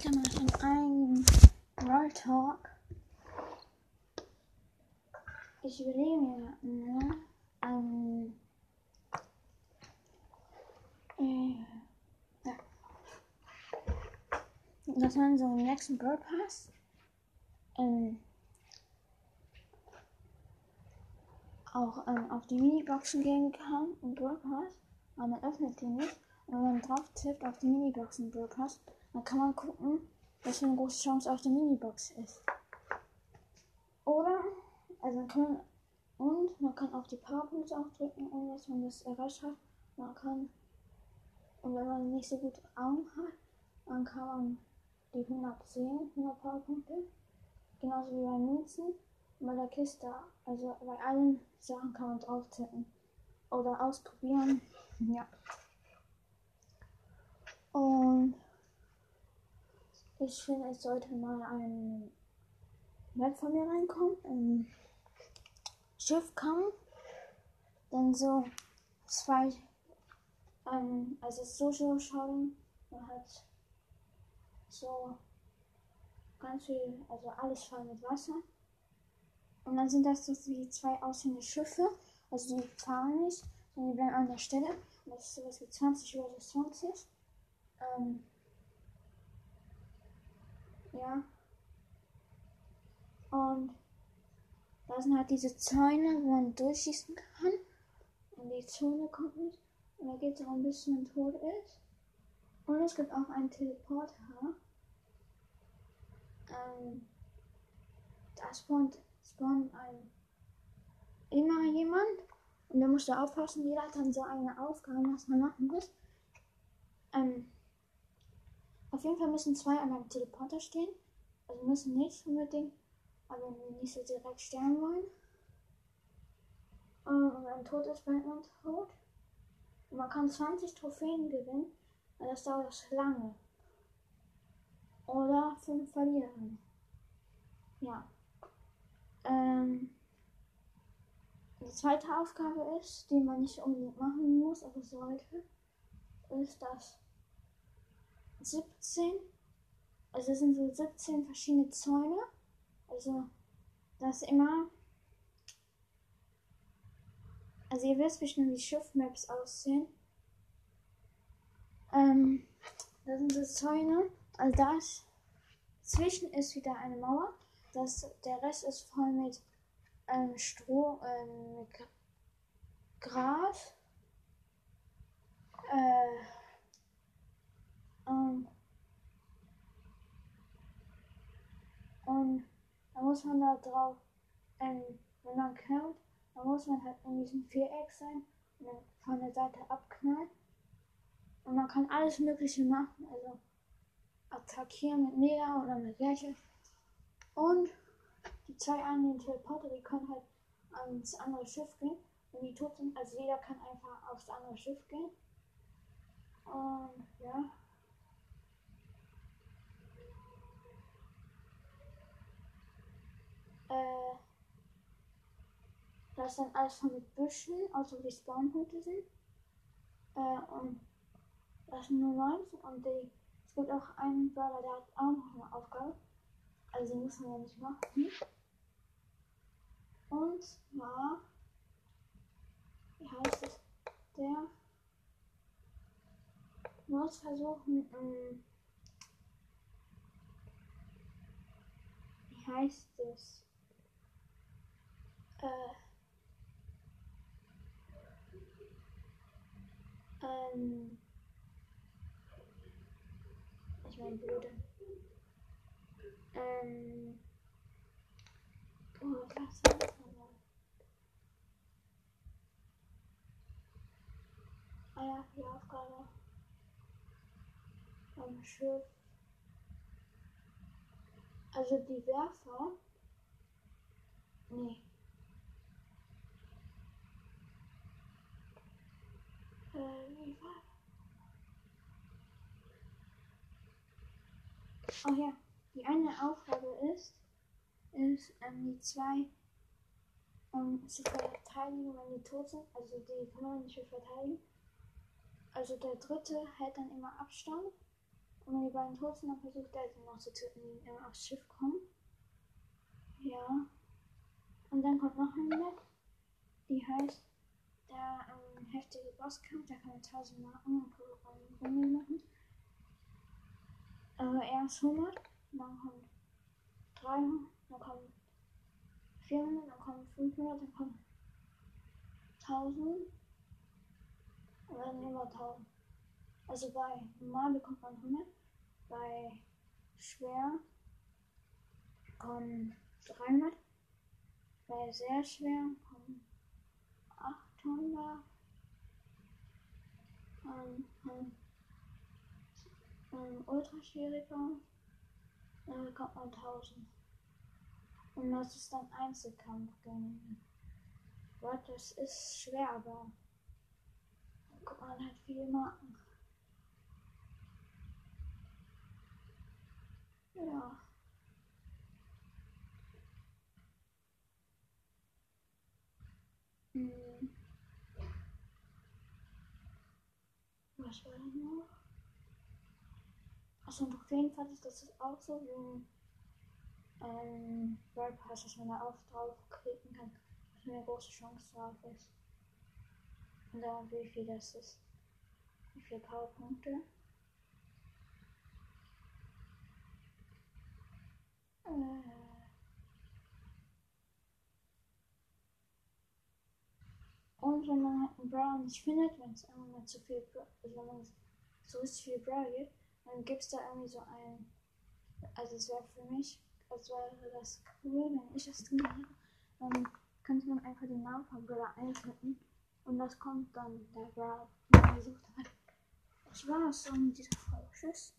Heute machen ein Roll Talk. Ich überlege mir nur ein. Äh, ja. Dass man so im nächsten Brawl Pass ähm, auch ähm, auf die Miniboxen gehen kann im Brawl Pass. Aber man öffnet die nicht. Und wenn man drauf tippt auf die Miniboxen Brawl Pass, dann kann man gucken, für eine große Chance auf der Minibox ist. Oder, also dann kann man, und man kann auf die Powerpunkte auch drücken, ohne dass man das erreicht hat. Man kann, und wenn man nicht so gut Augen hat, dann kann man die 110, 100 Powerpunkte, genauso wie bei Münzen, bei der Kiste, also bei allen Sachen kann man drauf tippen. Oder ausprobieren, ja. Und ich finde, es sollte mal ein Map von mir reinkommen. Im Schiffkampf. Dann so zwei, ähm, also Social Showing. Man hat so ganz viel, also alles voll mit Wasser. Und dann sind das so wie zwei aussehende Schiffe. Also die fahren nicht, sondern die bleiben an der Stelle. Und das ist sowas wie 20 versus 20. Ähm, ja. Und da sind halt diese Zäune, wo man durchschießen kann. Und die Zone kommt nicht. Und da geht es auch ein bisschen, wenn tot ist. Und es gibt auch einen Teleporter. Ähm, da spawnt, spawnt ein, immer jemand. Und da musst du aufpassen, jeder hat dann so eine Aufgabe, was man machen muss. Auf jeden Fall müssen zwei an einem Teleporter stehen. Also müssen nicht unbedingt, aber wenn wir nicht so direkt sterben wollen. Und wenn man tot ist, bleibt man tot. Und man kann 20 Trophäen gewinnen, aber das dauert lange. Oder 5 verlieren. Ja. Ähm, die zweite Aufgabe ist, die man nicht unbedingt machen muss, aber sollte, ist das 17. Also es sind so 17 verschiedene Zäune. Also das immer. Also ihr wisst, wie schnell die Schiffmaps aussehen. Ähm, das sind so Zäune. Also das zwischen ist wieder eine Mauer. Das, der Rest ist voll mit ähm, Stroh, ähm, mit Gras. Äh, ähm, und da muss man da drauf, ähm, wenn man kämpft, dann muss man halt in diesem Viereck sein und dann von der Seite abknallen. Und man kann alles Mögliche machen, also attackieren mit Mega oder mit Lerche. Und die zwei anderen Teleporter, die können halt ans andere Schiff gehen. Wenn die tot sind, also jeder kann einfach aufs andere Schiff gehen. Und ja. Das dann alles von mit Büschen, also die Spawnpunkte sind. Äh, und das sind nur 19 und die, es gibt auch einen Brawler, der hat auch noch eine Aufgabe. Also die muss man ja nicht machen. Und zwar, wie heißt es? Der muss versuchen, ähm, wie heißt es? Äh, ähm, ich meine blöde. Ähm, oh, was ist das? Ah ja, die Aufgabe. Am Schiff. Also die Werfer. Nee. Äh, wie war Oh ja, die eine Aufgabe ist, ist ähm, die zwei ähm, zu verteidigen, wenn die tot sind. Also die kann man nicht mehr verteidigen. Also der dritte hält dann immer Abstand Und wenn die beiden tot sind, dann versucht er sie noch zu töten, die immer aufs Schiff kommen. Ja. Und dann kommt noch eine Map, die heißt der ähm, heftige Bosskampf, da kann man 1000 Marken und Gummi machen. Also erst 100, dann kommt 300, dann kommt 400, dann kommt 500, dann kommt 1000 und dann immer 1000. Also bei normal bekommt man 100, bei schwer kommen 300, bei sehr schwer kommen 800, ähm, ähm, ähm, ultra schwieriger, dann bekommt man 1000. Und das ist dann Einzelkampf gegen Gott, das ist schwer, aber kommt man halt viele Marken. Ja. Hm. Was war denn noch? Achso, auf jeden Fall ist das auch so wie ein ähm, World Pass, dass man da auch drauf klicken kann, dass eine große Chance drauf ist. Und dann wie viel das ist. Wie viele Powerpunkte. Äh. Und wenn man einen Brawler nicht findet, wenn es irgendwann zu viel, also wenn man so viel Brawler gibt, dann gibt es da irgendwie so ein, also es wäre für mich, als wäre das cool, wenn ich es drin hätte, dann könnte man einfach den Namen von Brawler eintippen und das kommt dann der Brawler, den man gesucht hat. Das war's so mit dieser Folge. Tschüss.